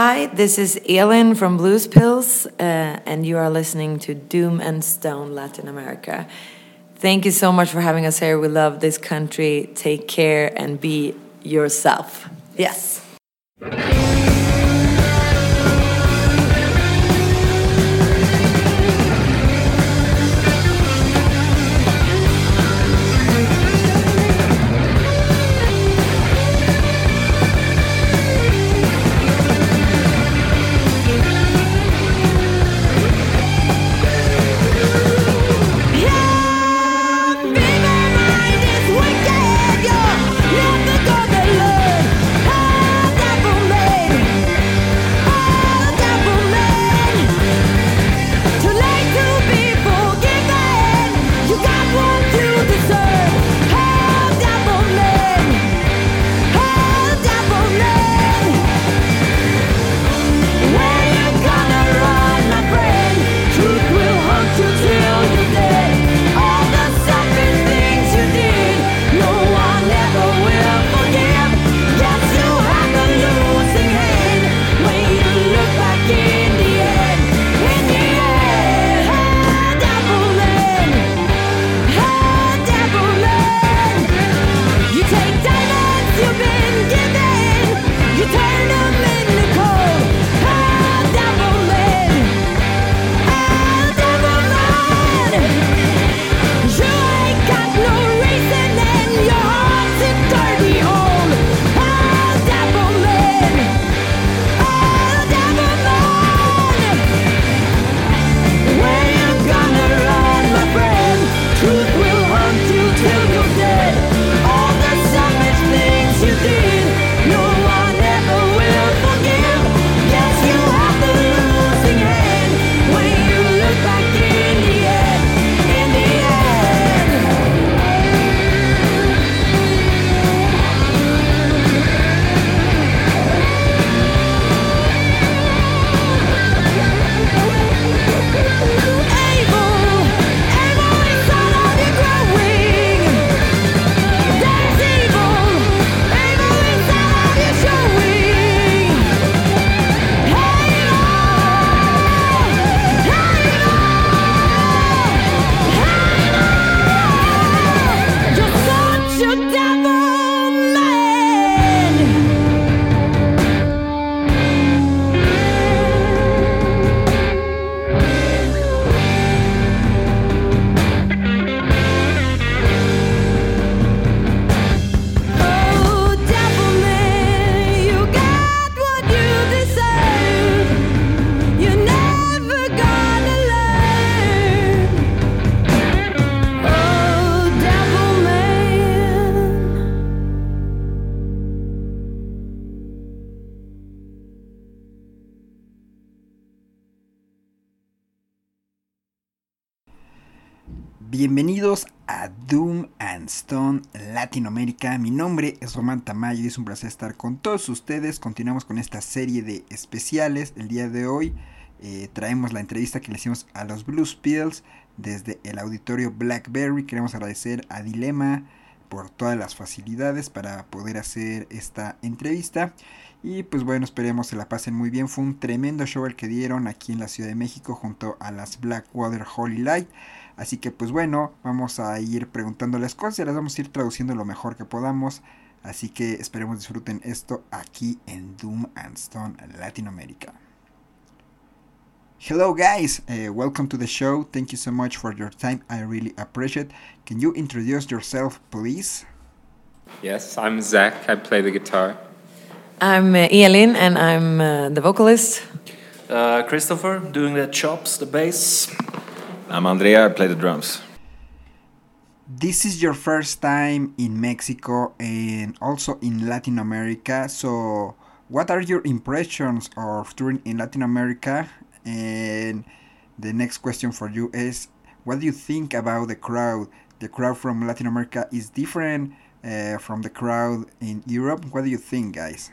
Hi, this is Elin from Blues Pills, uh, and you are listening to Doom and Stone Latin America. Thank you so much for having us here. We love this country. Take care and be yourself. Yes. Bienvenidos a Doom and Stone Latinoamérica. Mi nombre es Román Tamayo y es un placer estar con todos ustedes. Continuamos con esta serie de especiales. El día de hoy eh, traemos la entrevista que le hicimos a los Blues Pills desde el auditorio Blackberry. Queremos agradecer a Dilema por todas las facilidades para poder hacer esta entrevista. Y pues bueno, esperemos se la pasen muy bien. Fue un tremendo show el que dieron aquí en la Ciudad de México junto a las Blackwater Holy Light. Así que pues bueno, vamos a ir preguntándoles cosas y las vamos a ir traduciendo lo mejor que podamos. Así que esperemos disfruten esto aquí en Doom and Stone Latinoamérica. Hello guys, uh, welcome to the show. Thank you so much for your time. I really appreciate. Can you introduce yourself, please? Yes, I'm Zach. I play the guitar. I'm uh, Elin, and I'm uh, the vocalist. Uh, Christopher doing the chops, the bass. I'm Andrea, I play the drums. This is your first time in Mexico and also in Latin America. So, what are your impressions of touring in Latin America? And the next question for you is what do you think about the crowd? The crowd from Latin America is different uh, from the crowd in Europe. What do you think, guys?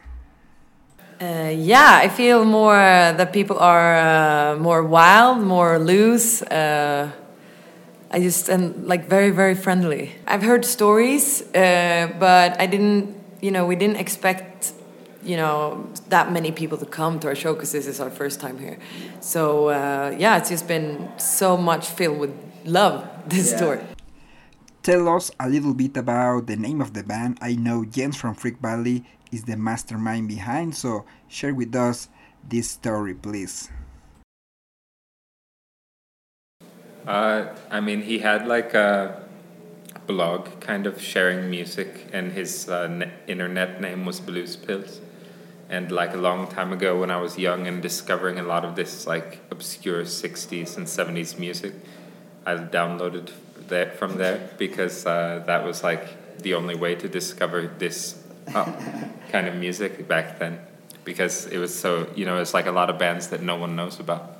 Uh, yeah, I feel more uh, that people are uh, more wild, more loose. Uh, I just and like very very friendly. I've heard stories, uh, but I didn't. You know, we didn't expect you know that many people to come to our show because this is our first time here. So uh, yeah, it's just been so much filled with love this yeah. tour. Tell us a little bit about the name of the band. I know Jens from Freak Valley is the mastermind behind, so share with us this story, please. Uh, I mean, he had like a blog kind of sharing music, and his uh, internet name was Blues Pills. And like a long time ago, when I was young and discovering a lot of this like obscure 60s and 70s music, I downloaded that from there because uh, that was like the only way to discover this uh, kind of music back then because it was so you know it's like a lot of bands that no one knows about.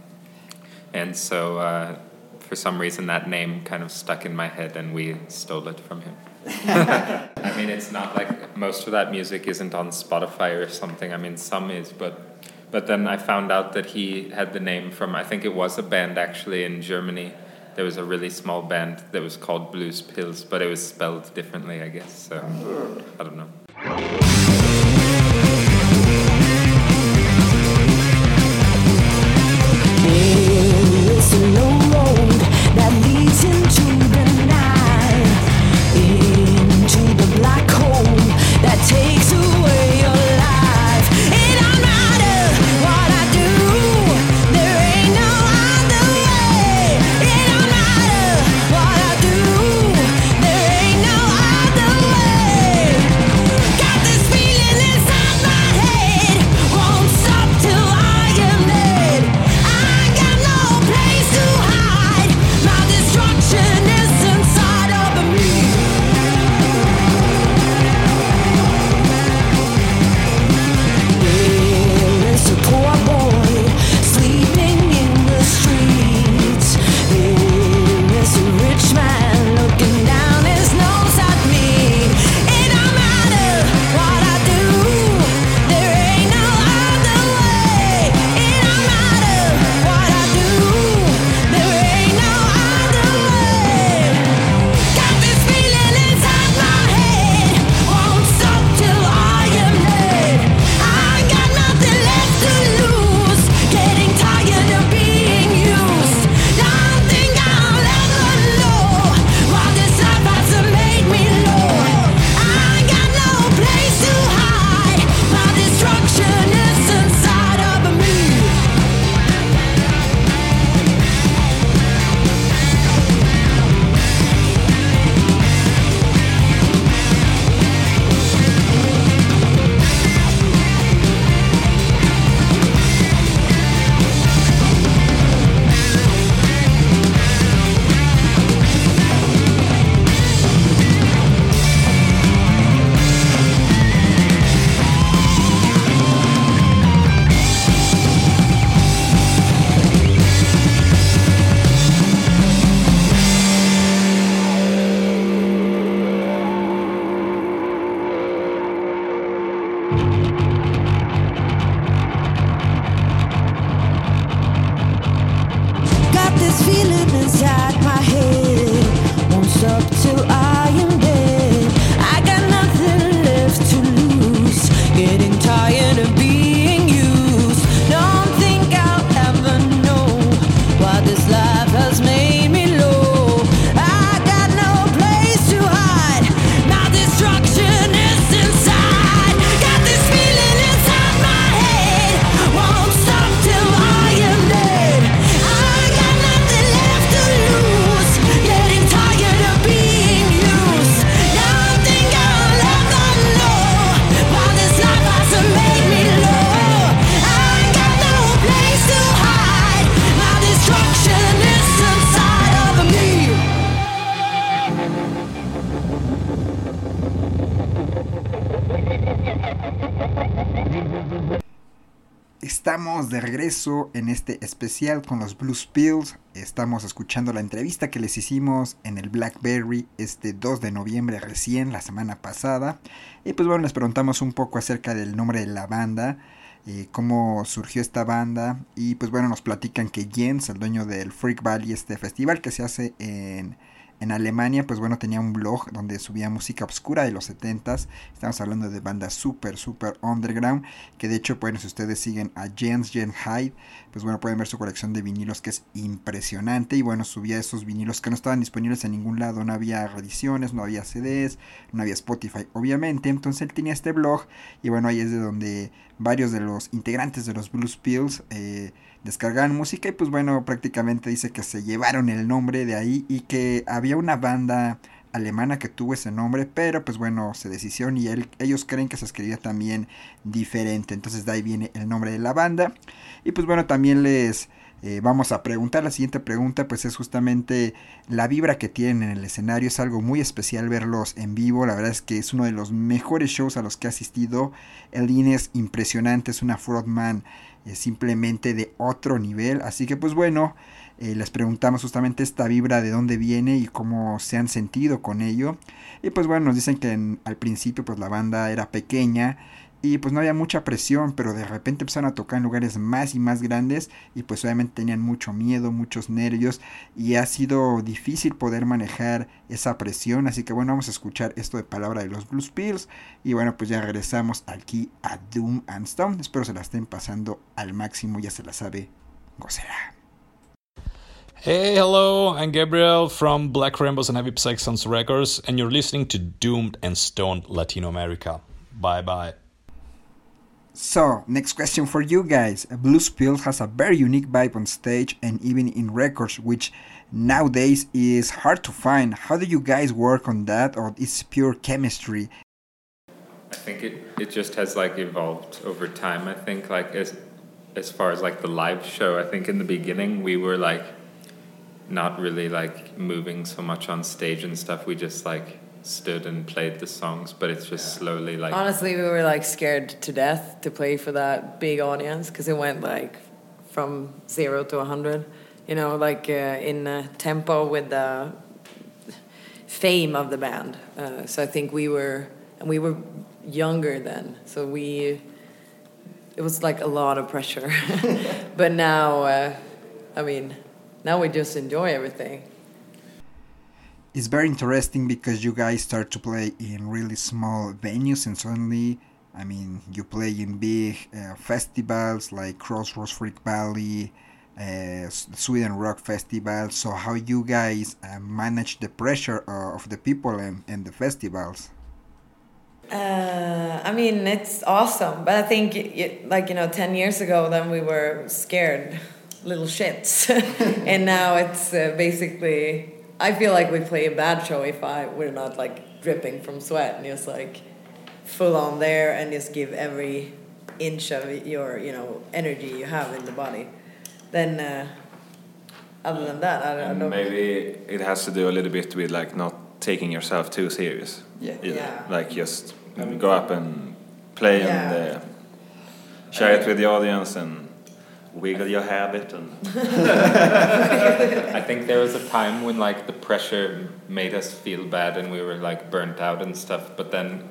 And so uh, for some reason that name kind of stuck in my head and we stole it from him. I mean it's not like most of that music isn't on spotify or something. I mean some is but but then i found out that he had the name from i think it was a band actually in germany. There was a really small band that was called blues pills but it was spelled differently i guess so i don't know Música feeling especial con los Blues Pills. Estamos escuchando la entrevista que les hicimos en el Blackberry este 2 de noviembre recién, la semana pasada. Y pues bueno, les preguntamos un poco acerca del nombre de la banda, eh, cómo surgió esta banda. Y pues bueno, nos platican que Jens, el dueño del Freak Valley, este festival que se hace en en Alemania, pues bueno, tenía un blog donde subía música obscura de los 70s. Estamos hablando de bandas super, super underground. Que de hecho, bueno, si ustedes siguen a Jens Jen Hyde, pues bueno, pueden ver su colección de vinilos que es impresionante. Y bueno, subía esos vinilos que no estaban disponibles en ningún lado. No había reediciones, no había CDs, no había Spotify, obviamente. Entonces él tenía este blog. Y bueno, ahí es de donde varios de los integrantes de los Blues Pills. Eh, descargaban música y pues bueno, prácticamente dice que se llevaron el nombre de ahí y que había una banda alemana que tuvo ese nombre, pero pues bueno, se decisión y ellos creen que se escribía también diferente, entonces de ahí viene el nombre de la banda. Y pues bueno, también les eh, vamos a preguntar, la siguiente pregunta pues es justamente la vibra que tienen en el escenario, es algo muy especial verlos en vivo, la verdad es que es uno de los mejores shows a los que he asistido, el es impresionante, es una frontman simplemente de otro nivel. Así que pues bueno, eh, les preguntamos justamente esta vibra de dónde viene y cómo se han sentido con ello. Y pues bueno, nos dicen que al principio pues la banda era pequeña y pues no había mucha presión, pero de repente empezaron a tocar en lugares más y más grandes y pues obviamente tenían mucho miedo, muchos nervios y ha sido difícil poder manejar esa presión, así que bueno, vamos a escuchar esto de palabra de los Blues Pills y bueno, pues ya regresamos aquí a Doom and Stone, espero se la estén pasando al máximo, ya se la sabe, gocera. Hey, hello, I'm Gabriel from Black Rainbows and Heavy Saxons Records, and you're listening to Doomed and Stoned Latino America. Bye bye. So, next question for you guys. Blues Pills has a very unique vibe on stage and even in records, which nowadays is hard to find. How do you guys work on that, or it's pure chemistry? I think it, it just has like evolved over time. I think like as as far as like the live show, I think in the beginning we were like not really like moving so much on stage and stuff. We just like stood and played the songs, but it's just slowly like. Honestly, we were like scared to death to play for that big audience because it went like from zero to a hundred. You know, like uh, in uh, tempo with the fame of the band. Uh, so I think we were, and we were younger then, so we. It was like a lot of pressure, but now, uh, I mean, now we just enjoy everything it's very interesting because you guys start to play in really small venues and suddenly I mean you play in big uh, festivals like Crossroads Freak Valley uh, Sweden Rock Festival. So how you guys uh, manage the pressure of the people and, and the festivals? Uh, I mean it's awesome but I think like you know 10 years ago then we were scared little shits. And now it's uh, basically I feel like we play a bad show if I we're not like dripping from sweat and just like full on there and just give every inch of your you know energy you have in the body. Then uh, other than that, I, I don't. Know. Maybe it has to do a little bit with like not taking yourself too serious. Yeah. Either. Yeah. Like just go up and play yeah. and uh, share it with the audience and wiggle your habit and I think there was a time when like the pressure made us feel bad and we were like burnt out and stuff but then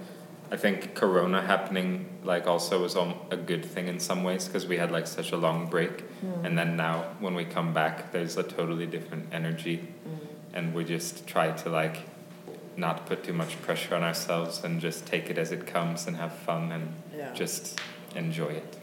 I think corona happening like also was a good thing in some ways because we had like such a long break mm. and then now when we come back there's a totally different energy mm. and we just try to like not put too much pressure on ourselves and just take it as it comes and have fun and yeah. just enjoy it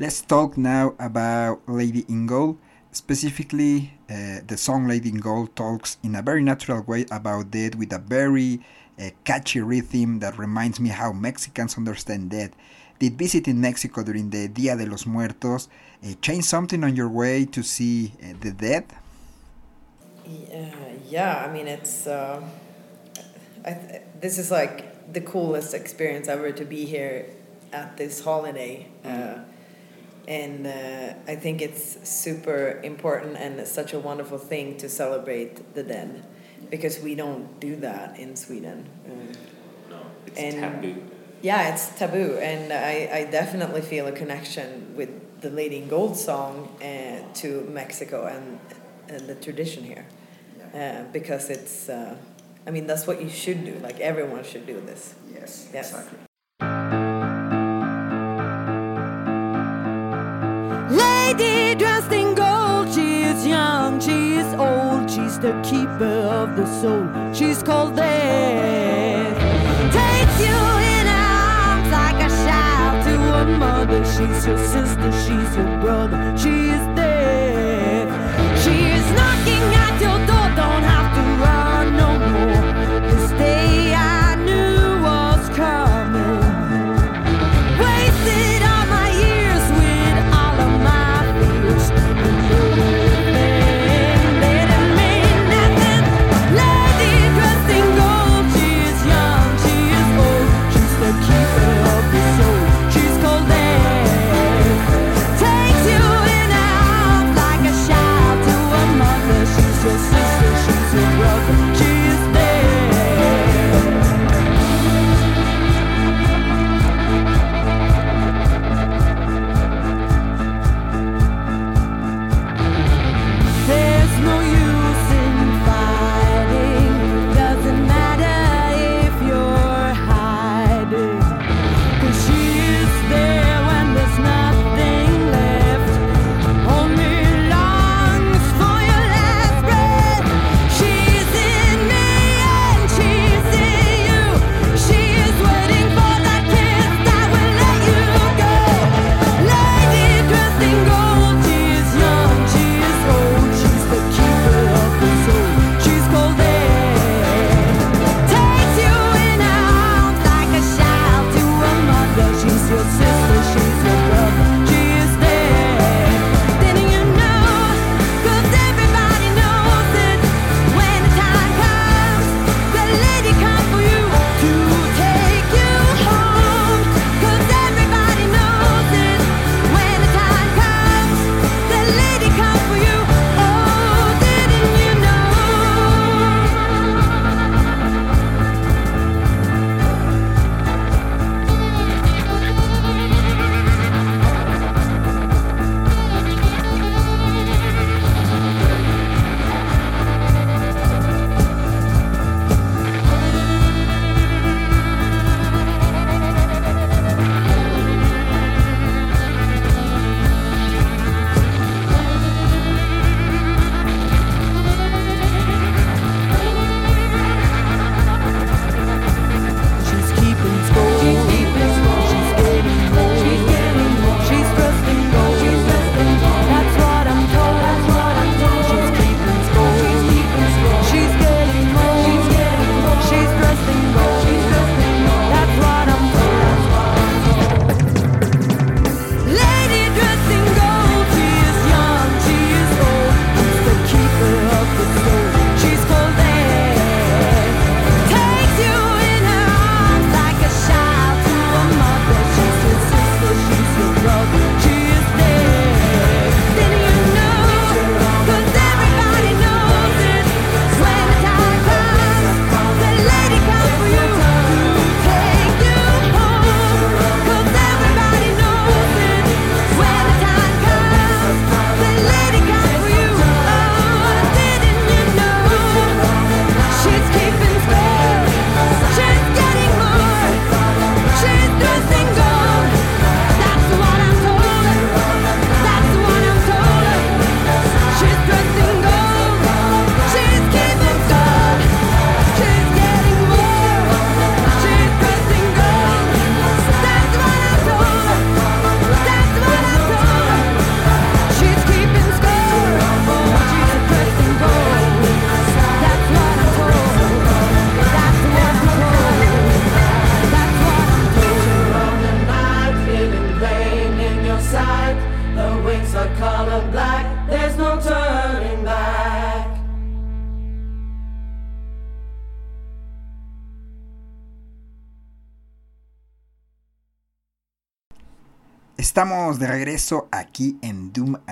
Let's talk now about Lady in. Specifically, uh, the song Lady in talks in a very natural way about death with a very uh, catchy rhythm that reminds me how Mexicans understand death. Did visiting Mexico during the Dia de los Muertos uh, change something on your way to see uh, the dead? Yeah, I mean, it's. Uh, th- this is like the coolest experience ever to be here at this holiday. Uh, and uh, I think it's super important and it's such a wonderful thing to celebrate the dead because we don't do that in Sweden. Mm. No, it's and, taboo. Yeah, it's taboo, and I, I definitely feel a connection with the Lady in Gold song uh, to Mexico and, and the tradition here uh, because it's. Uh, I mean, that's what you should do. Like everyone should do this. Yes, yes. exactly. lady dressed in gold. She is young, she is old, she's the keeper of the soul. She's called Death. Takes you in her arms like a child to a mother. She's your sister, she's your brother. She is Death. She is knocking at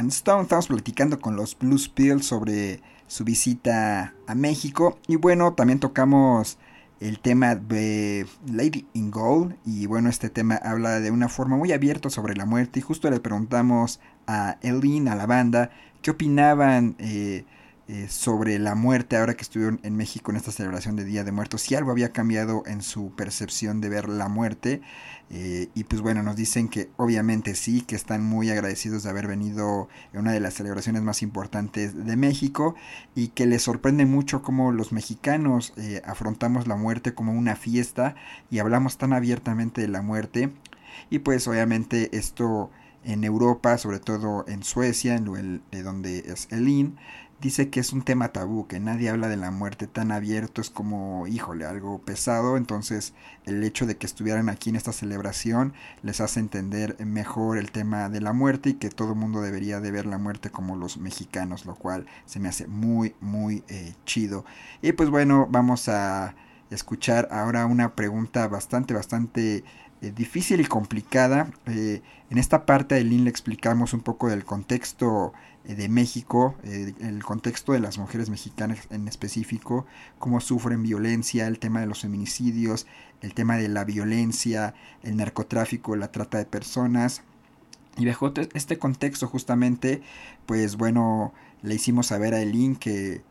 Stone. Estamos platicando con los Blues Pills sobre su visita a México. Y bueno, también tocamos el tema de Lady in Gold. Y bueno, este tema habla de una forma muy abierta sobre la muerte. Y justo le preguntamos a Eileen, a la banda, qué opinaban eh, eh, sobre la muerte ahora que estuvieron en México en esta celebración de Día de Muertos. Si algo había cambiado en su percepción de ver la muerte. Eh, y pues bueno, nos dicen que obviamente sí, que están muy agradecidos de haber venido en una de las celebraciones más importantes de México y que les sorprende mucho cómo los mexicanos eh, afrontamos la muerte como una fiesta y hablamos tan abiertamente de la muerte. Y pues obviamente esto en Europa, sobre todo en Suecia, en de donde es Elin, dice que es un tema tabú, que nadie habla de la muerte tan abierto, es como, híjole, algo pesado, entonces el hecho de que estuvieran aquí en esta celebración les hace entender mejor el tema de la muerte y que todo el mundo debería de ver la muerte como los mexicanos, lo cual se me hace muy, muy eh, chido. Y pues bueno, vamos a escuchar ahora una pregunta bastante, bastante eh, difícil y complicada. Eh, en esta parte de Lynn le explicamos un poco del contexto de México, eh, el contexto de las mujeres mexicanas en específico, cómo sufren violencia, el tema de los feminicidios, el tema de la violencia, el narcotráfico, la trata de personas. Y bajo te- este contexto justamente, pues bueno, le hicimos saber a Elin que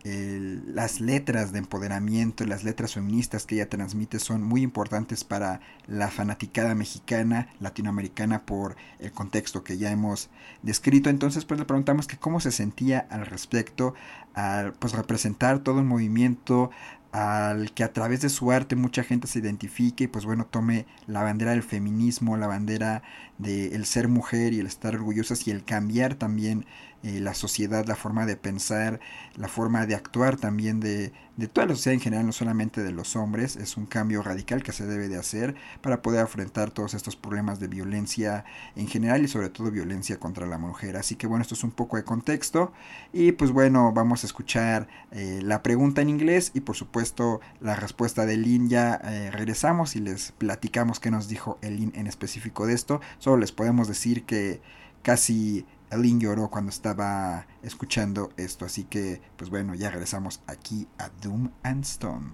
las letras de empoderamiento, las letras feministas que ella transmite son muy importantes para la fanaticada mexicana, latinoamericana, por el contexto que ya hemos descrito. Entonces, pues le preguntamos que cómo se sentía al respecto, al pues representar todo un movimiento, al que a través de su arte mucha gente se identifique y pues bueno tome la bandera del feminismo, la bandera del ser mujer y el estar orgullosas y el cambiar también la sociedad, la forma de pensar, la forma de actuar también de, de toda la sociedad en general, no solamente de los hombres, es un cambio radical que se debe de hacer para poder afrontar todos estos problemas de violencia en general y sobre todo violencia contra la mujer. Así que bueno, esto es un poco de contexto y pues bueno, vamos a escuchar eh, la pregunta en inglés y por supuesto la respuesta de Lynn ya eh, regresamos y les platicamos qué nos dijo Elin en específico de esto. Solo les podemos decir que casi Elin lloró cuando estaba escuchando esto, así que pues bueno, ya regresamos aquí a Doom and Stone.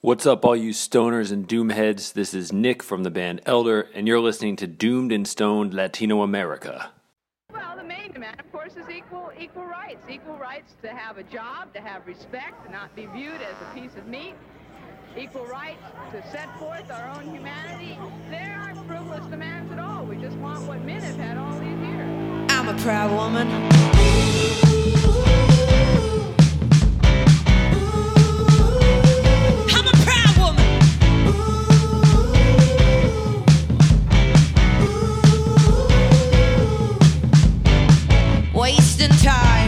What's up, all you stoners and doomheads? This is Nick from the band Elder, and you're listening to Doomed and Stoned Latino America. Well, the main demand, of course, is equal equal rights. Equal rights to have a job, to have respect, to not be viewed as a piece of meat. Equal rights to set forth our own humanity. There aren't frivolous demands at all. We just want what men have had all these years. I'm a proud woman. I'm a proud woman. Wasting time,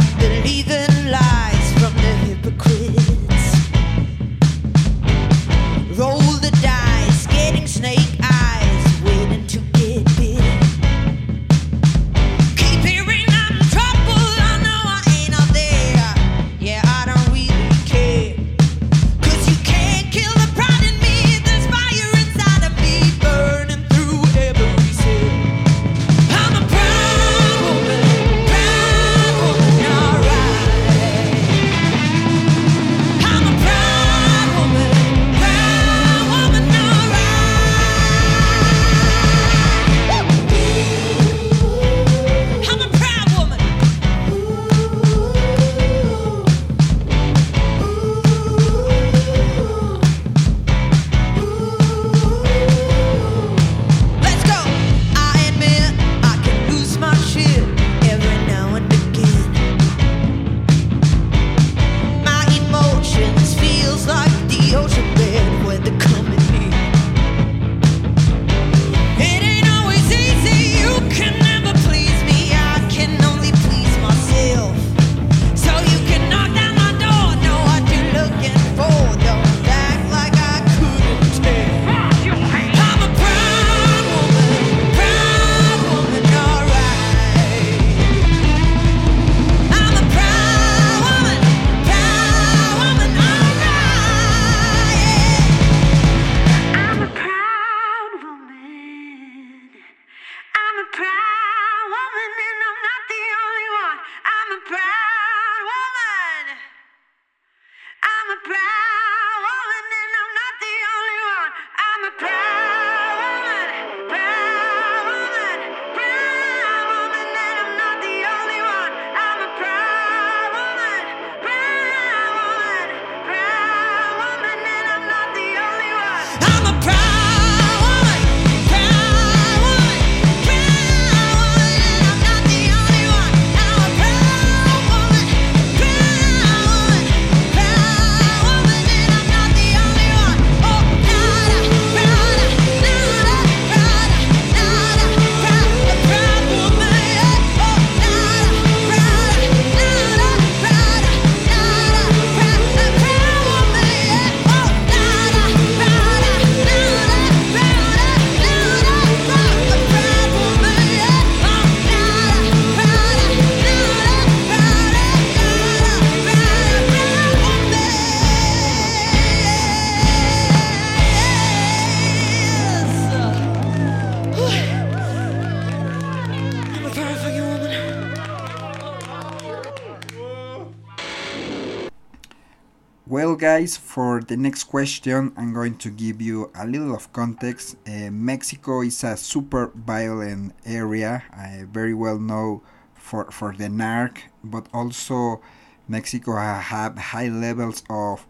Guys, for the next question, I'm going to give you a little of context. Uh, Mexico is a super violent area, I very well know for, for the narc, but also Mexico have high levels of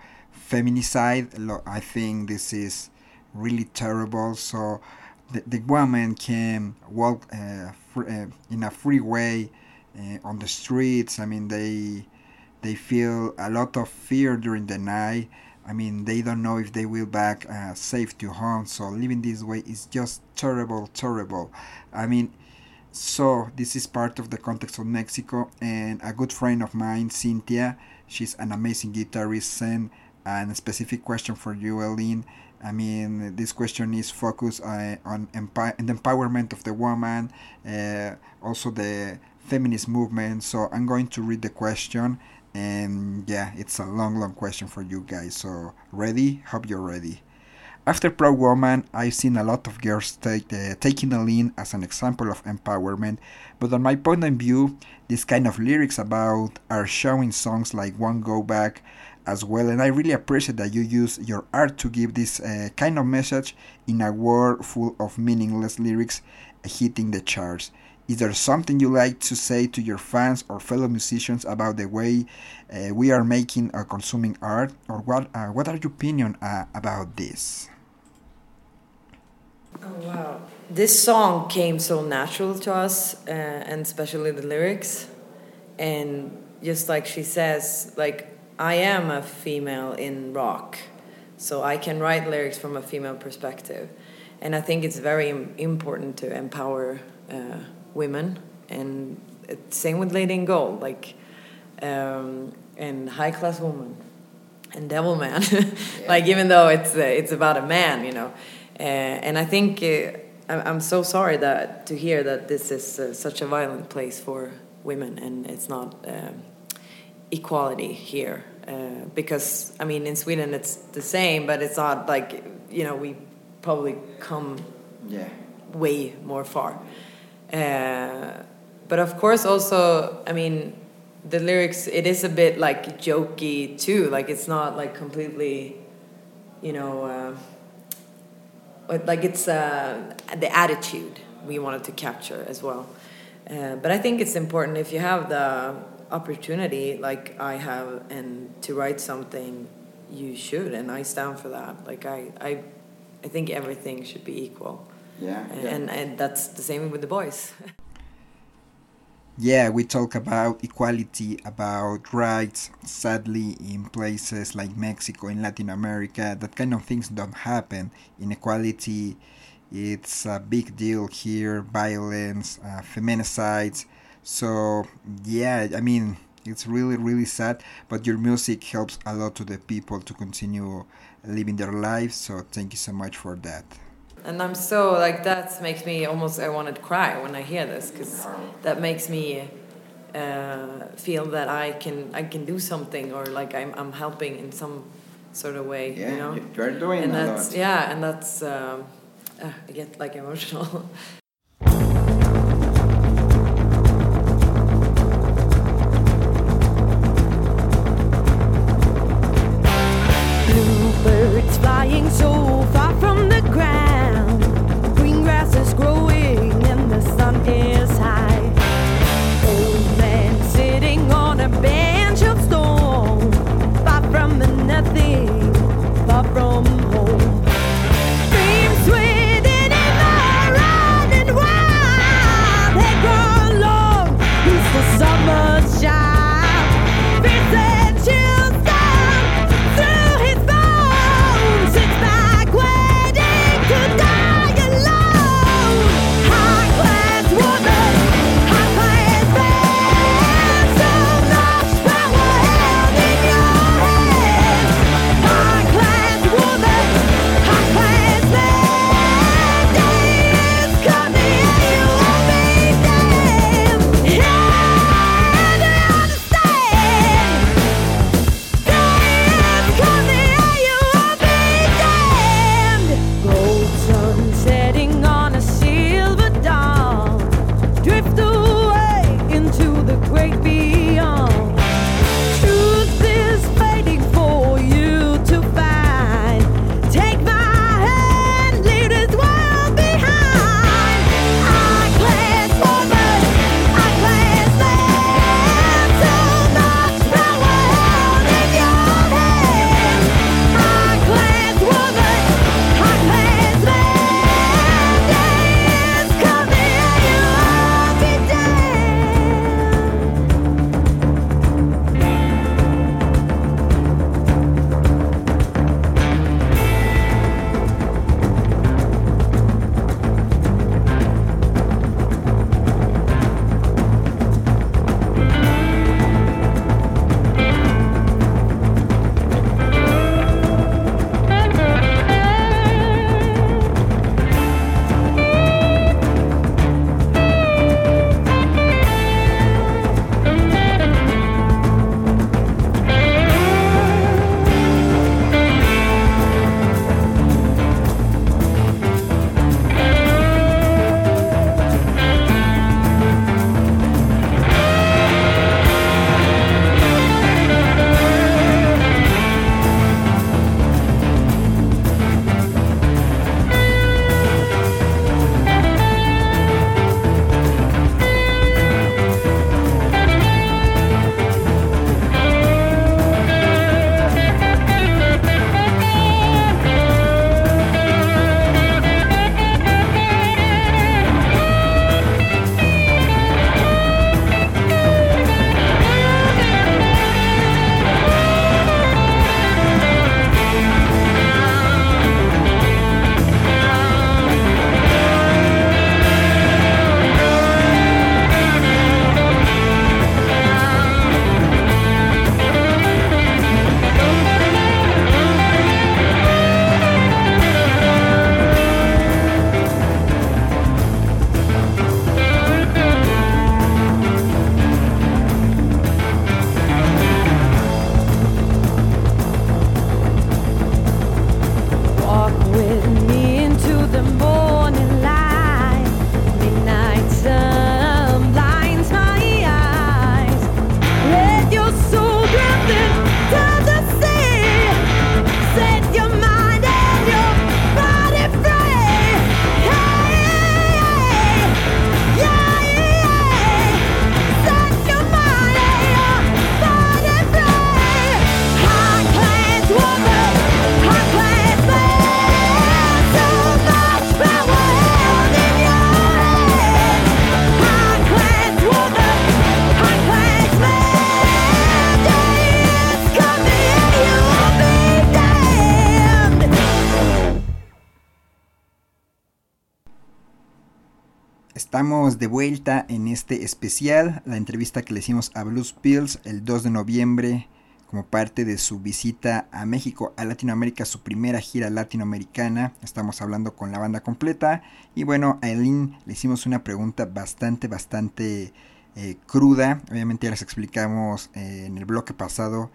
feminicide. I think this is really terrible. So the, the woman can walk uh, uh, in a free way uh, on the streets. I mean, they they feel a lot of fear during the night. I mean, they don't know if they will back uh, safe to home. So living this way is just terrible, terrible. I mean, so this is part of the context of Mexico. And a good friend of mine, Cynthia, she's an amazing guitarist, sent a specific question for you, Elin. I mean, this question is focused uh, on empi- the empowerment of the woman, uh, also the feminist movement. So I'm going to read the question, and yeah, it's a long, long question for you guys. So ready? Hope you're ready. After Proud Woman, I've seen a lot of girls take, uh, taking Elin as an example of empowerment, but on my point of view, this kind of lyrics about are showing songs like Won't Go Back as well, and I really appreciate that you use your art to give this uh, kind of message in a world full of meaningless lyrics hitting the charts. Is there something you like to say to your fans or fellow musicians about the way uh, we are making or consuming art, or what? Uh, what are your opinion uh, about this? Oh wow! This song came so natural to us, uh, and especially the lyrics, and just like she says, like I am a female in rock, so I can write lyrics from a female perspective, and I think it's very important to empower uh, women, and same with Lady in Gold, like um, and High Class Woman, and Devil Man, like even though it's uh, it's about a man, you know, uh, and I think. Uh, I'm I'm so sorry that to hear that this is uh, such a violent place for women, and it's not um, equality here. Uh, because I mean, in Sweden it's the same, but it's not like you know we probably come Yeah. way more far. Uh, but of course, also, I mean, the lyrics it is a bit like jokey too. Like it's not like completely, you know, uh, but like it's uh, the attitude we wanted to capture as well. Uh, but I think it's important if you have the opportunity, like I have, and to write something, you should, and I stand for that. Like I, I, I think everything should be equal. Yeah, And, yeah. and and that's the same with the boys. Yeah, we talk about equality, about rights. Sadly, in places like Mexico, in Latin America, that kind of things don't happen. Inequality, it's a big deal here. Violence, uh, feminicides. So yeah, I mean, it's really really sad. But your music helps a lot to the people to continue living their lives. So thank you so much for that. And I'm so like that makes me almost I want to cry when I hear this because that makes me uh, feel that I can I can do something or like I'm I'm helping in some sort of way. Yeah, you know. you- you're doing and a that's, lot. Yeah, and that's um, uh, I get like emotional. Bluebirds flying so este especial, la entrevista que le hicimos a Blues Pills el 2 de noviembre como parte de su visita a México, a Latinoamérica, su primera gira latinoamericana. Estamos hablando con la banda completa. Y bueno, a Eileen le hicimos una pregunta bastante, bastante eh, cruda. Obviamente ya les explicamos eh, en el bloque pasado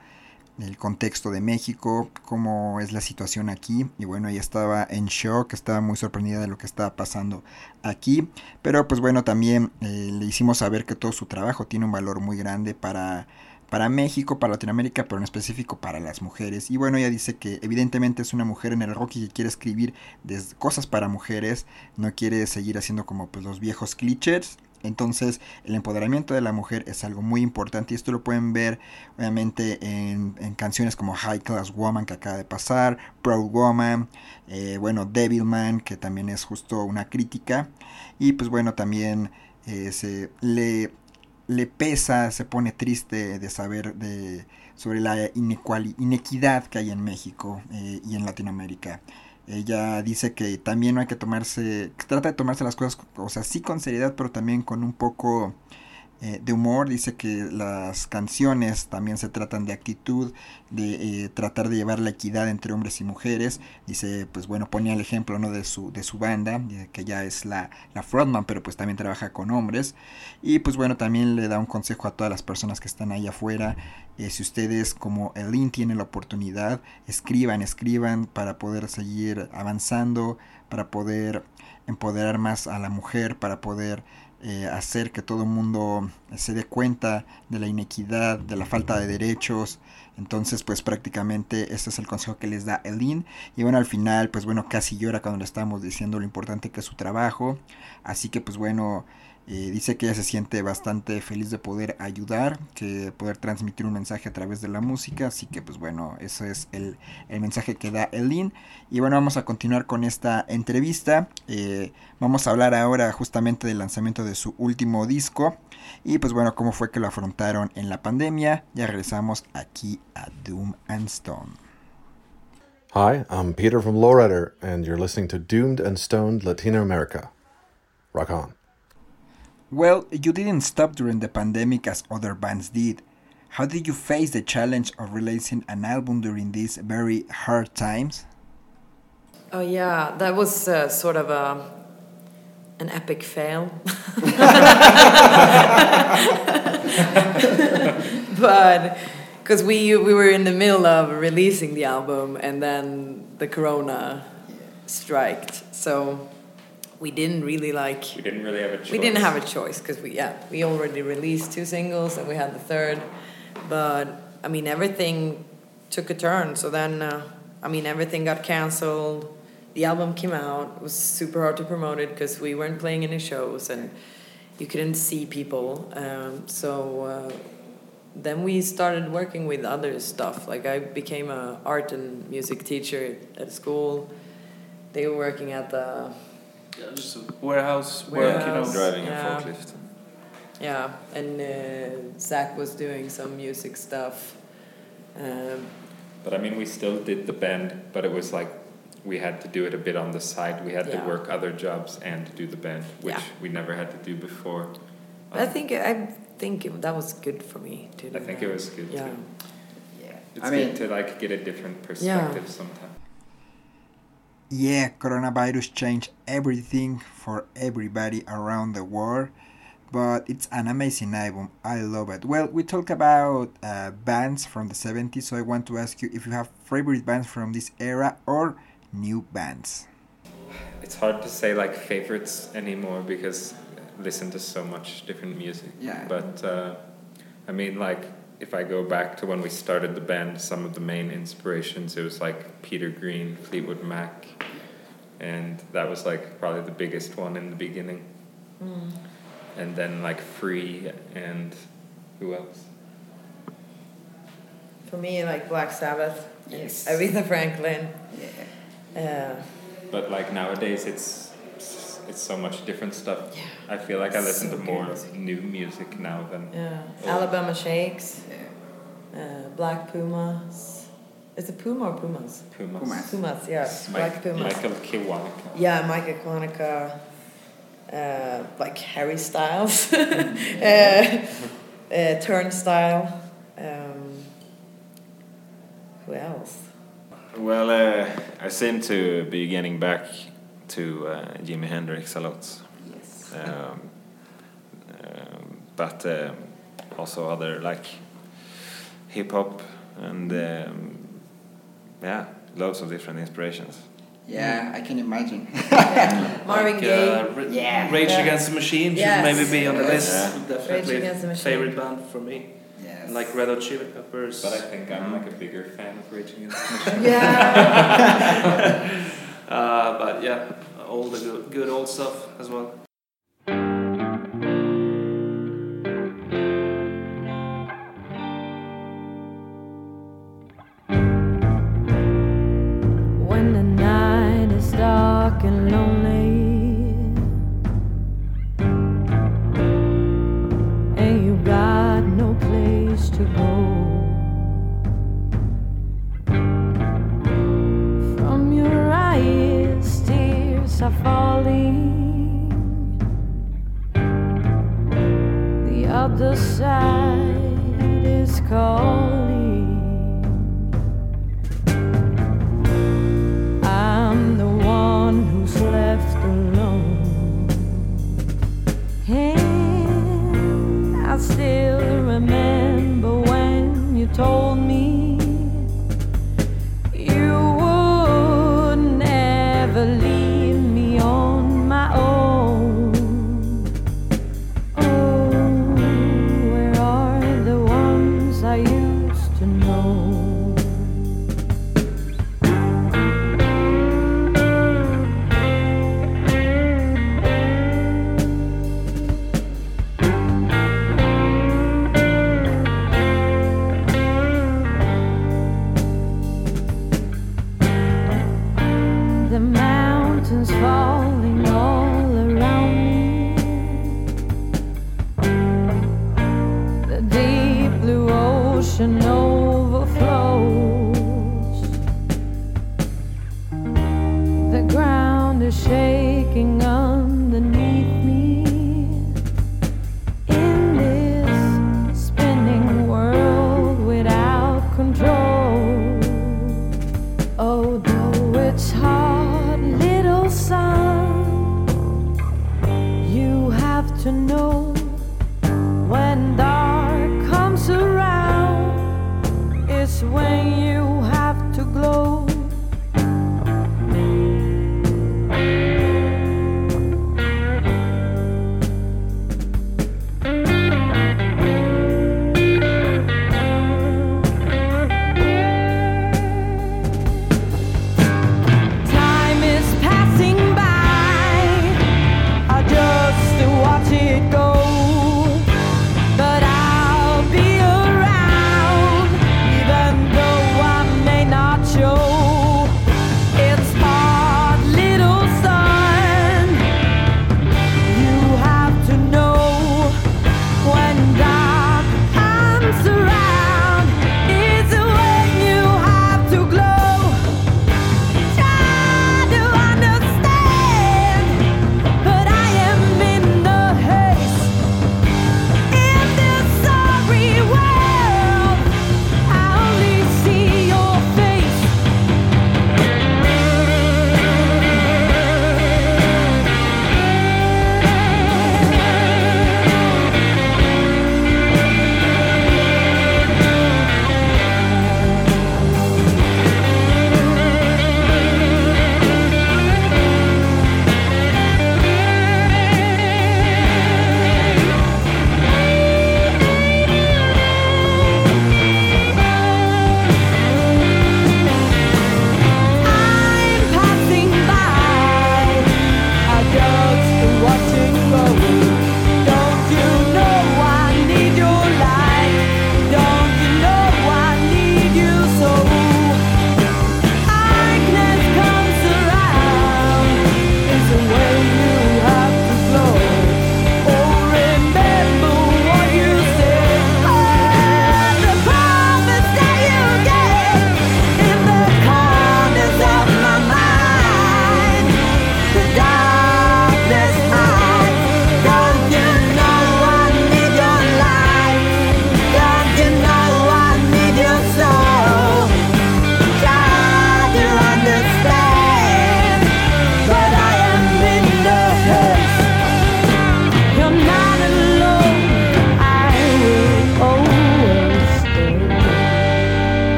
el contexto de México, cómo es la situación aquí. Y bueno, ella estaba en shock, estaba muy sorprendida de lo que estaba pasando aquí. Pero pues bueno, también eh, le hicimos saber que todo su trabajo tiene un valor muy grande para para México, para Latinoamérica, pero en específico para las mujeres. Y bueno, ella dice que evidentemente es una mujer en el rock y que quiere escribir cosas para mujeres, no quiere seguir haciendo como pues los viejos clichés. Entonces el empoderamiento de la mujer es algo muy importante y esto lo pueden ver obviamente en, canciones como High Class Woman que acaba de pasar, Proud Woman, eh, bueno Devilman que también es justo una crítica y pues bueno también eh, se le le pesa, se pone triste de saber de, sobre la inequidad que hay en México eh, y en Latinoamérica. Ella dice que también no hay que tomarse, trata de tomarse las cosas, o sea, sí con seriedad, pero también con un poco eh, de humor. Dice que las canciones también se tratan de actitud, de eh, tratar de llevar la equidad entre hombres y mujeres. Dice, pues bueno, ponía el ejemplo ¿no? de, su, de su banda, que ya es la, la frontman, pero pues también trabaja con hombres. Y pues bueno, también le da un consejo a todas las personas que están ahí afuera. Eh, si ustedes como Elin tienen la oportunidad, escriban, escriban para poder seguir avanzando, para poder empoderar más a la mujer, para poder eh, hacer que todo el mundo se dé cuenta de la inequidad, de la falta de derechos. Entonces, pues prácticamente este es el consejo que les da Elin. Y bueno, al final, pues bueno, casi llora cuando le estamos diciendo lo importante que es su trabajo. Así que, pues bueno, eh, dice que ella se siente bastante feliz de poder ayudar, que poder transmitir un mensaje a través de la música. Así que, pues bueno, eso es el, el mensaje que da Elin. Y bueno, vamos a continuar con esta entrevista. Eh, vamos a hablar ahora justamente del lanzamiento de su último disco. Y pues bueno, cómo fue que lo afrontaron en la pandemia. Ya regresamos aquí a Doom and Stone. Hi, I'm Peter from Lowrider, and you're listening to Doomed and Stoned Latino America. Rock on. Well, you didn't stop during the pandemic as other bands did. How did you face the challenge of releasing an album during these very hard times? Oh yeah, that was uh, sort of a an epic fail. but because we we were in the middle of releasing the album and then the corona striked, so we didn't really like We didn't really have a choice. we didn't have a choice because we yeah we already released two singles and we had the third, but I mean everything took a turn. So then uh, I mean everything got canceled. The album came out. It was super hard to promote it because we weren't playing any shows and you couldn't see people. Um, so uh, then we started working with other stuff. Like I became a art and music teacher at school. They were working at the Just a warehouse work, you know. Driving Yeah. a forklift. Yeah, and uh, Zack was doing some music stuff. Um, But I mean, we still did the band, but it was like we had to do it a bit on the side. We had Yeah. to work other jobs and do the band, which Yeah. we never had to do before. but I think I think it, that was good for me to do I think that. it was good Yeah. too. It's I mean- good to like get a different perspective sometimes. Yeah, coronavirus changed everything for everybody around the world, but it's an amazing album. I love it. Well, we talk about uh, bands from the 70s, so I want to ask you if you have favorite bands from this era or new bands. It's hard to say like favorites anymore because I listen to so much different music. Yeah. But uh, I mean, like if I go back to when we started the band, some of the main inspirations it was like Peter Green, Fleetwood Mac, and that was like probably the biggest one in the beginning. Mm. And then like Free and who else? For me, like Black Sabbath, Yes. Aretha Franklin. Uh, But like nowadays, it's it's so much different stuff. Yeah. I feel like I listen So to more music. new music now than yeah, old. Alabama Shakes. Uh, Black Pumas. Is it Puma or Pumas? Pumas. Pumas, yeah. Mike- Black Pumas. Michael Kiwanuka. Yeah, Michael Kiwanuka. Uh, like Harry Styles, uh, uh, Turnstile. Um, who else? Well, uh, I seem to be getting back to uh, Jimi Hendrix a lot. Yes. Um, um, but um, also other like hip hop and um, yeah, loads of different inspirations. Yeah, I can imagine. Marvin Like, Gaye. uh, Ra- yeah. Rage yeah. Against the Machine should Yes. maybe be on the list. Yeah. Definitely Rage Against the Machine. favorite band for me. Yes. Like Red Hot Chili Peppers. But I think I'm like a bigger fan of Rage Against the Machine. Yeah. uh, but yeah, all the good, good old stuff as well.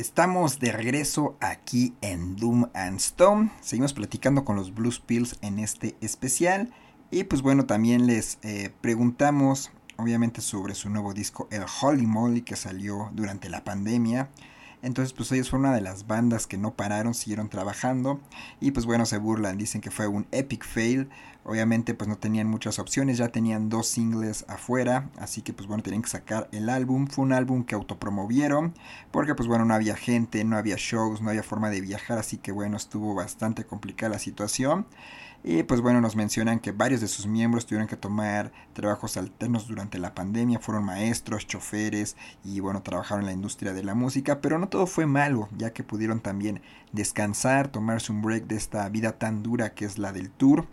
Estamos de regreso aquí en Doom and Stone. Seguimos platicando con los Blues Pills en este especial. Y pues bueno, también les eh, preguntamos, obviamente, sobre su nuevo disco, el Holy Moly, que salió durante la pandemia. Entonces, pues ellos fueron una de las bandas que no pararon, siguieron trabajando. Y pues bueno, se burlan, dicen que fue un epic fail. Obviamente, pues no tenían muchas opciones, ya tenían dos singles afuera. Así que pues bueno, tenían que sacar el álbum. Fue un álbum que autopromovieron. Porque pues bueno, no había gente, no había shows, no había forma de viajar. Así que bueno, estuvo bastante complicada la situación. Y pues bueno, nos mencionan que varios de sus miembros tuvieron que tomar trabajos alternos durante la pandemia, fueron maestros, choferes y bueno, trabajaron en la industria de la música, pero no todo fue malo, ya que pudieron también descansar, tomarse un break de esta vida tan dura que es la del tour.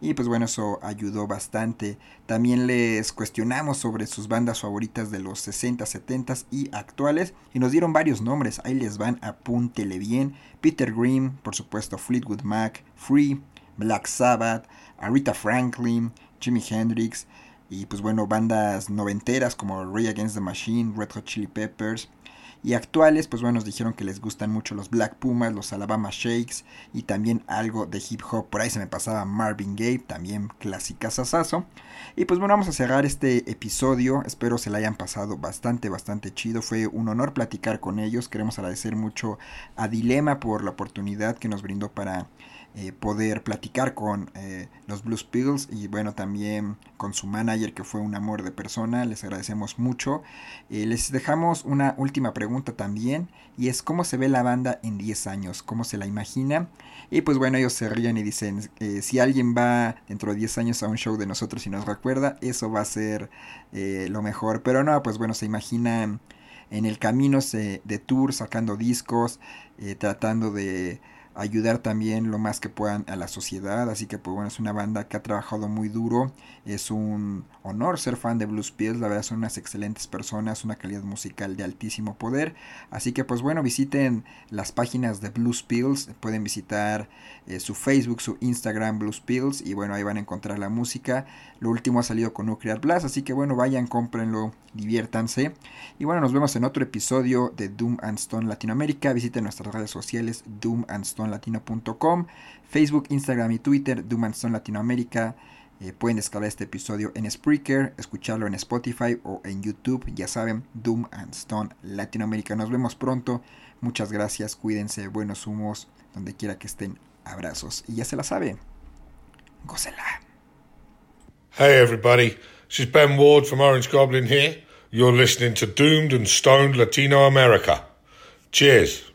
Y pues bueno, eso ayudó bastante. También les cuestionamos sobre sus bandas favoritas de los 60, 70 y actuales. Y nos dieron varios nombres. Ahí les van, apúntele bien. Peter Green, por supuesto, Fleetwood Mac, Free, Black Sabbath, Aretha Franklin, Jimi Hendrix y pues bueno, bandas noventeras como Ray Against the Machine, Red Hot Chili Peppers y actuales, pues bueno, nos dijeron que les gustan mucho los Black Pumas, los Alabama Shakes y también algo de hip hop. Por ahí se me pasaba Marvin Gaye, también clásica sasazo. Y pues bueno, vamos a cerrar este episodio. Espero se la hayan pasado bastante, bastante chido. Fue un honor platicar con ellos. Queremos agradecer mucho a Dilema por la oportunidad que nos brindó para eh, poder platicar con eh, los Blues Pills y bueno también con su manager que fue un amor de persona les agradecemos mucho. Eh, les dejamos una última pregunta también y es cómo se ve la banda en 10 años cómo se la imagina y pues bueno ellos se ríen y dicen eh, si alguien va dentro de 10 años a un show de nosotros y nos recuerda eso va a ser lo mejor. Pero no pues bueno se imaginan en el camino se- de tour sacando discos tratando de ayudar también lo más que puedan a la sociedad. Así que, pues bueno, es una banda que ha trabajado muy duro. Es un honor ser fan de Blues Pills. La verdad, son unas excelentes personas, una calidad musical de altísimo poder. Así que, pues bueno, visiten las páginas de Blues Pills. Pueden visitar eh, su Facebook, su Instagram, Blues Pills. Y bueno, ahí van a encontrar la música. Lo último ha salido con Nuclear Blast. Así que, bueno, vayan, cómprenlo, diviértanse. Y bueno, nos vemos en otro episodio de Doom and Stone Latinoamérica. Visiten nuestras redes sociales doomandstonlatino.com, Facebook, Instagram y Twitter, Stone Latinoamérica. Eh, pueden descargar este episodio en Spreaker, escucharlo en Spotify o en YouTube. Ya saben, Doom and Stone Latinoamérica. Nos vemos pronto. Muchas gracias. Cuídense. Buenos humos. Donde quiera que estén. Abrazos. Y ya se la sabe. Gócela. Hey everybody, this is Ben Ward from Orange Goblin here. You're listening to Doomed and Stoned Latino America. Cheers.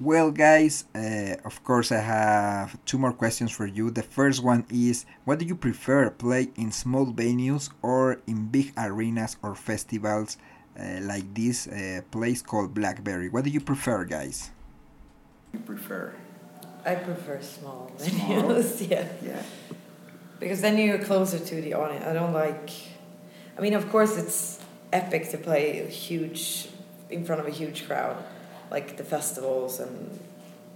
Well, guys, uh, of course, I have two more questions for you. The first one is What do you prefer, play in small venues or in big arenas or festivals uh, like this uh, place called Blackberry? What do you prefer, guys? You prefer? I prefer small Small? venues, yeah. Yeah. Because then you're closer to the audience. I don't like. I mean, of course, it's epic to play huge in front of a huge crowd, like the festivals and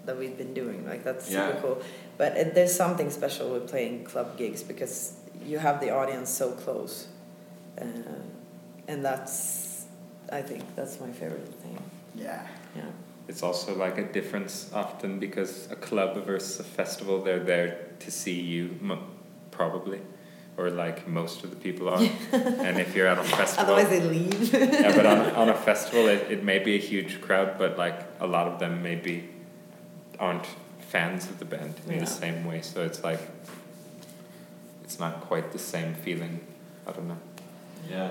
that we've been doing. Like that's Yeah. super cool. But it, there's something special with playing club gigs because you have the audience so close, uh, and that's. I think that's my favorite thing. Yeah. Yeah. It's also like a difference often because a club versus a festival, they're there to see you, probably, or like most of the people are. and if you're at a festival, Otherwise, they leave. yeah, but on, on a festival, it, it may be a huge crowd, but like a lot of them maybe aren't fans of the band in Yeah. the same way. So it's like it's not quite the same feeling. I don't know. Yeah.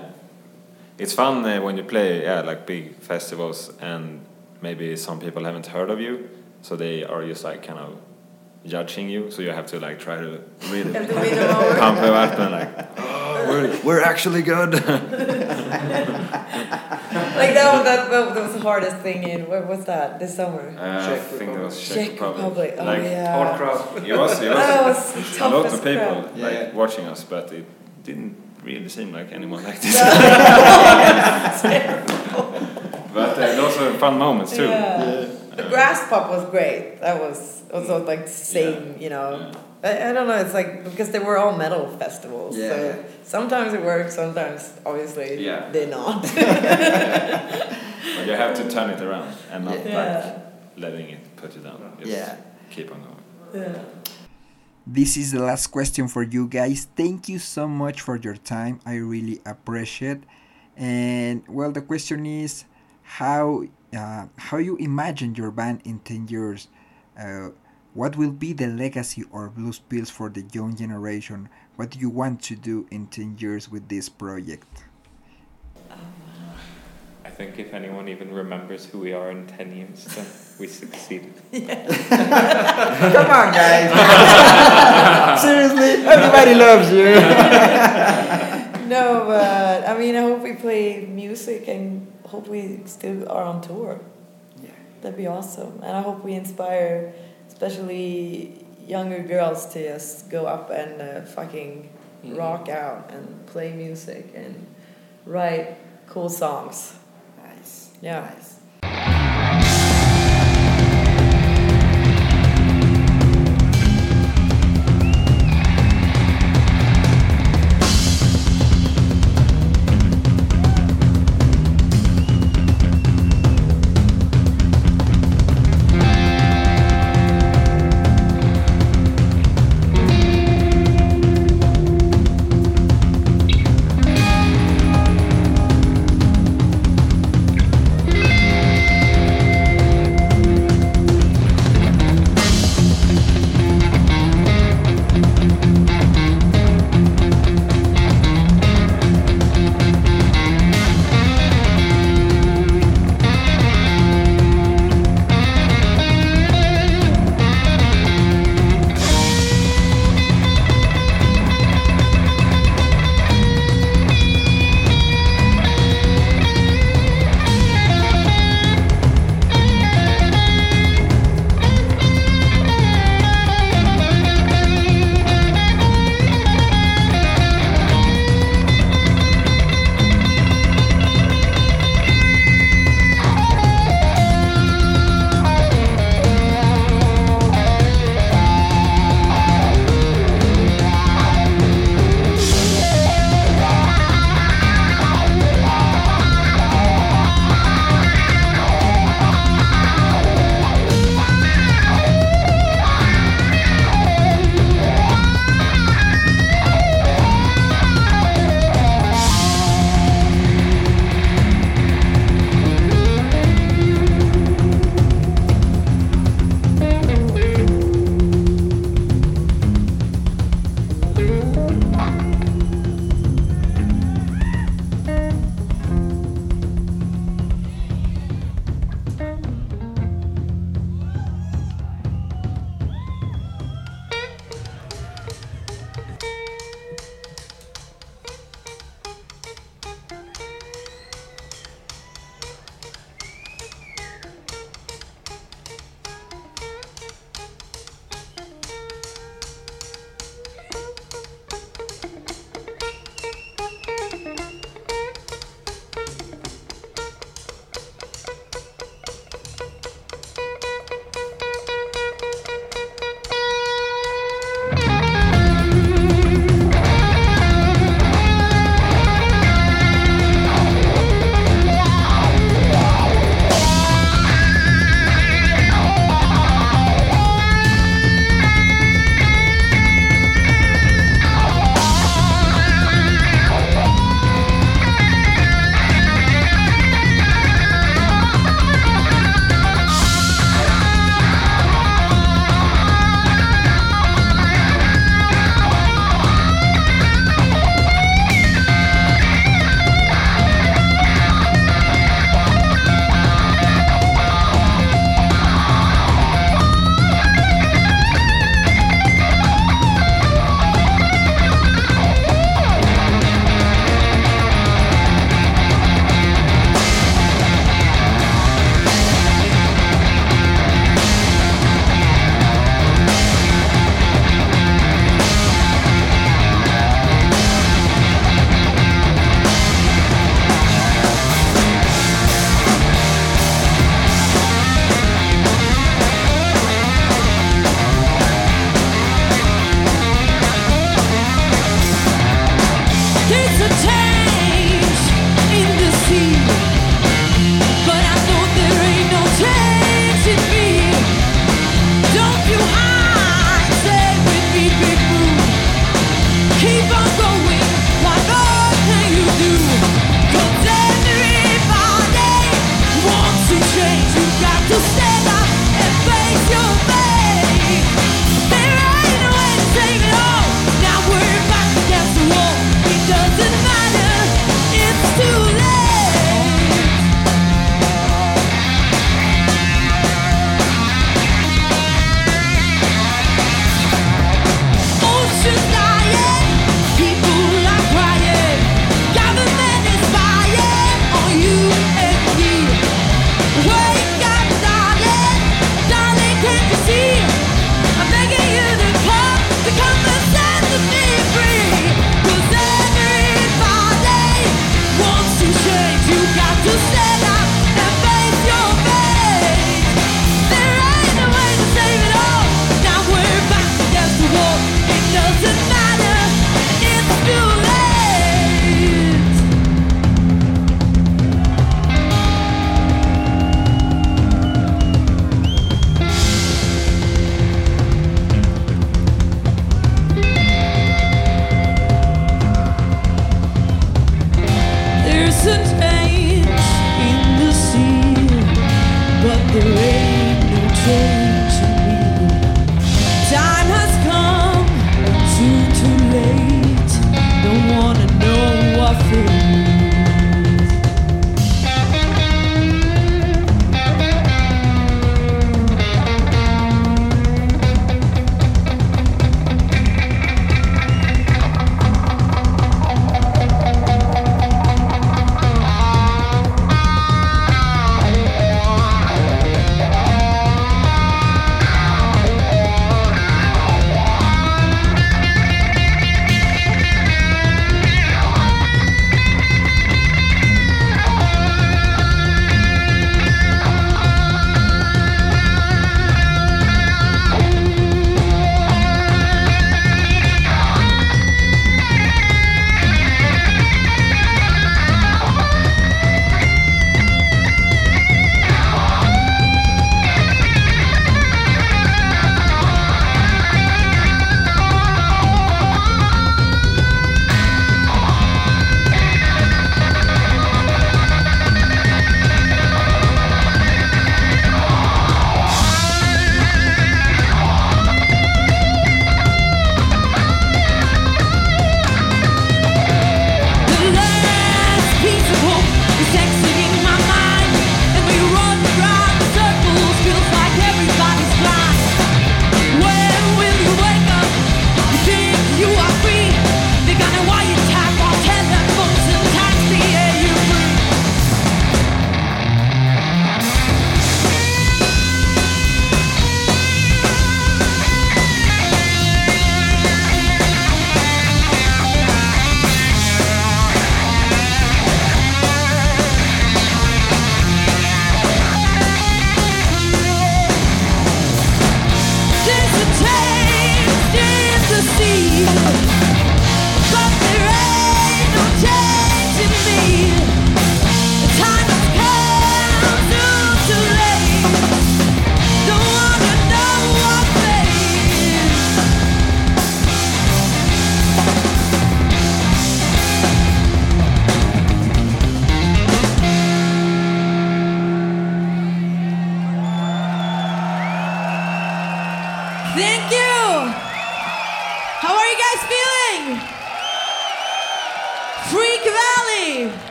It's fun uh, when you play, yeah, like big festivals, and maybe some people haven't heard of you, so they are just like kind of judging you. So you have to like try to really Have to win pump them up and like, oh, we're, we're actually good. like that, was- that, that was the hardest thing in what was that this summer? Uh, I think it was Czech, Czech Republic, oh, yeah. Hard crowd. It was, it was, That was a lot of people crowd. like watching us, but it didn't really seem like anyone liked it. but uh, those were fun moments too. Yeah. The Graspop was great. That was also like the same, you know. I, I don't know. It's like because they were all metal festivals. Yeah. So sometimes it works. Sometimes obviously Yeah. they not. But you have to turn it around and not Yeah. like letting it put you down. Just Yeah. keep on going. yeah. This is the last question for you guys. Thank you so much for your time. I really appreciate. And well, the question is, how uh, how you imagine your band in ten years? Uh, what will be the legacy or blues pills for the young generation? What do you want to do in ten years with this project? I think if anyone even remembers who we are in 10 years, then we succeeded. Come on, guys! Seriously, everybody loves you. no, but I mean, I hope we play music and hope we still are on tour. Yeah. That'd be awesome. And I hope we inspire, especially younger girls, to just go up and uh, fucking rock out and play music and write cool songs. Nice. Yeah. Nice.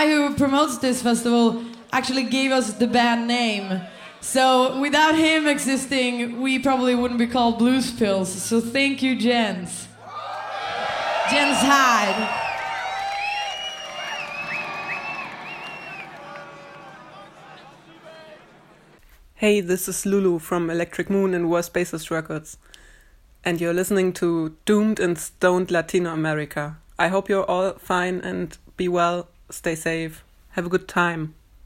Guy who promotes this festival actually gave us the band name. So without him existing, we probably wouldn't be called Blues Pills. So thank you, Jens. Jens Hyde. Hey, this is Lulu from Electric Moon and Worst Bassist Records. And you're listening to Doomed and Stoned Latino America. I hope you're all fine and be well, stay safe, have a good time.